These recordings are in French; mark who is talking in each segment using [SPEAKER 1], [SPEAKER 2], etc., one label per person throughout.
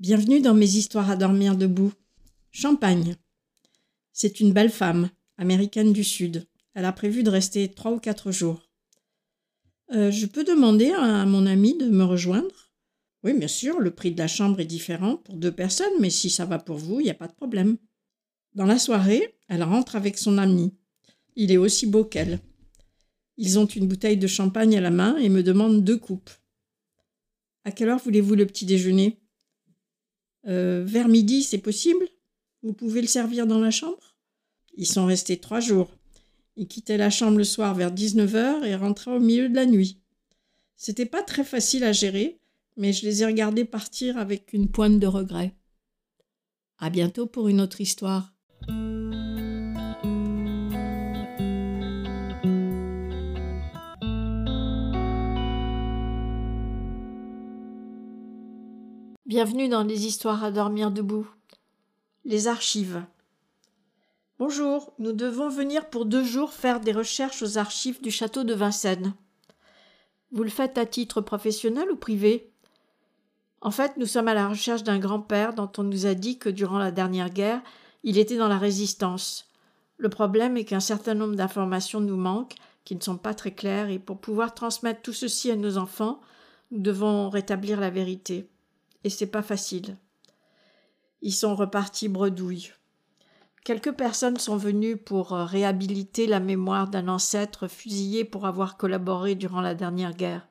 [SPEAKER 1] Bienvenue dans mes histoires à dormir debout. Champagne. C'est une belle femme, américaine du Sud. Elle a prévu de rester trois ou quatre jours. Euh, je peux demander à mon ami de me rejoindre? Oui, bien sûr, le prix de la chambre est différent pour deux personnes, mais si ça va pour vous, il n'y a pas de problème. Dans la soirée, elle rentre avec son ami. Il est aussi beau qu'elle. Ils ont une bouteille de champagne à la main et me demandent deux coupes. À quelle heure voulez-vous le petit déjeuner? Euh, vers midi, c'est possible Vous pouvez le servir dans la chambre Ils sont restés trois jours. Ils quittaient la chambre le soir vers 19h et rentraient au milieu de la nuit. C'était pas très facile à gérer, mais je les ai regardés partir avec une pointe de regret. À bientôt pour une autre histoire.
[SPEAKER 2] Bienvenue dans les histoires à dormir debout. Les archives. Bonjour, nous devons venir pour deux jours faire des recherches aux archives du château de Vincennes. Vous le faites à titre professionnel ou privé? En fait, nous sommes à la recherche d'un grand-père dont on nous a dit que durant la dernière guerre, il était dans la résistance. Le problème est qu'un certain nombre d'informations nous manquent, qui ne sont pas très claires, et pour pouvoir transmettre tout ceci à nos enfants, nous devons rétablir la vérité et c'est pas facile. Ils sont repartis bredouilles. Quelques personnes sont venues pour euh, réhabiliter la mémoire d'un ancêtre fusillé pour avoir collaboré durant la dernière guerre.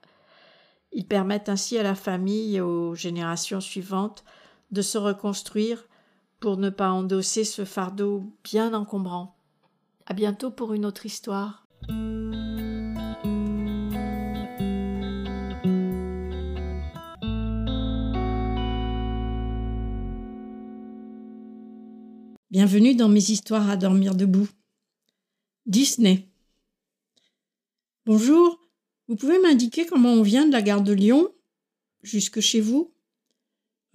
[SPEAKER 2] Ils permettent ainsi à la famille et aux générations suivantes de se reconstruire pour ne pas endosser ce fardeau bien encombrant. À bientôt pour une autre histoire.
[SPEAKER 1] Bienvenue dans mes histoires à dormir debout. Disney. Bonjour, vous pouvez m'indiquer comment on vient de la gare de Lyon jusque chez vous?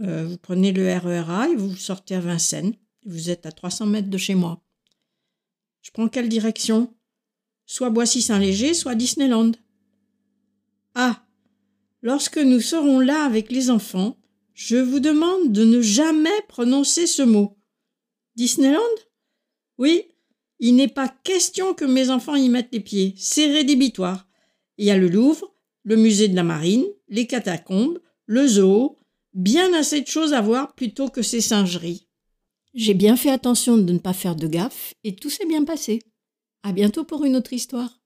[SPEAKER 1] Euh, Vous prenez le RERA et vous sortez à Vincennes. Vous êtes à 300 mètres de chez moi. Je prends quelle direction? Soit Boissy-Saint-Léger, soit Disneyland. Ah Lorsque nous serons là avec les enfants, je vous demande de ne jamais prononcer ce mot. Disneyland? Oui, il n'est pas question que mes enfants y mettent les pieds. C'est rédhibitoire. Il y a le Louvre, le musée de la marine, les catacombes, le zoo, bien assez de choses à voir plutôt que ces singeries.
[SPEAKER 2] J'ai bien fait attention de ne pas faire de gaffe et tout s'est bien passé. À bientôt pour une autre histoire.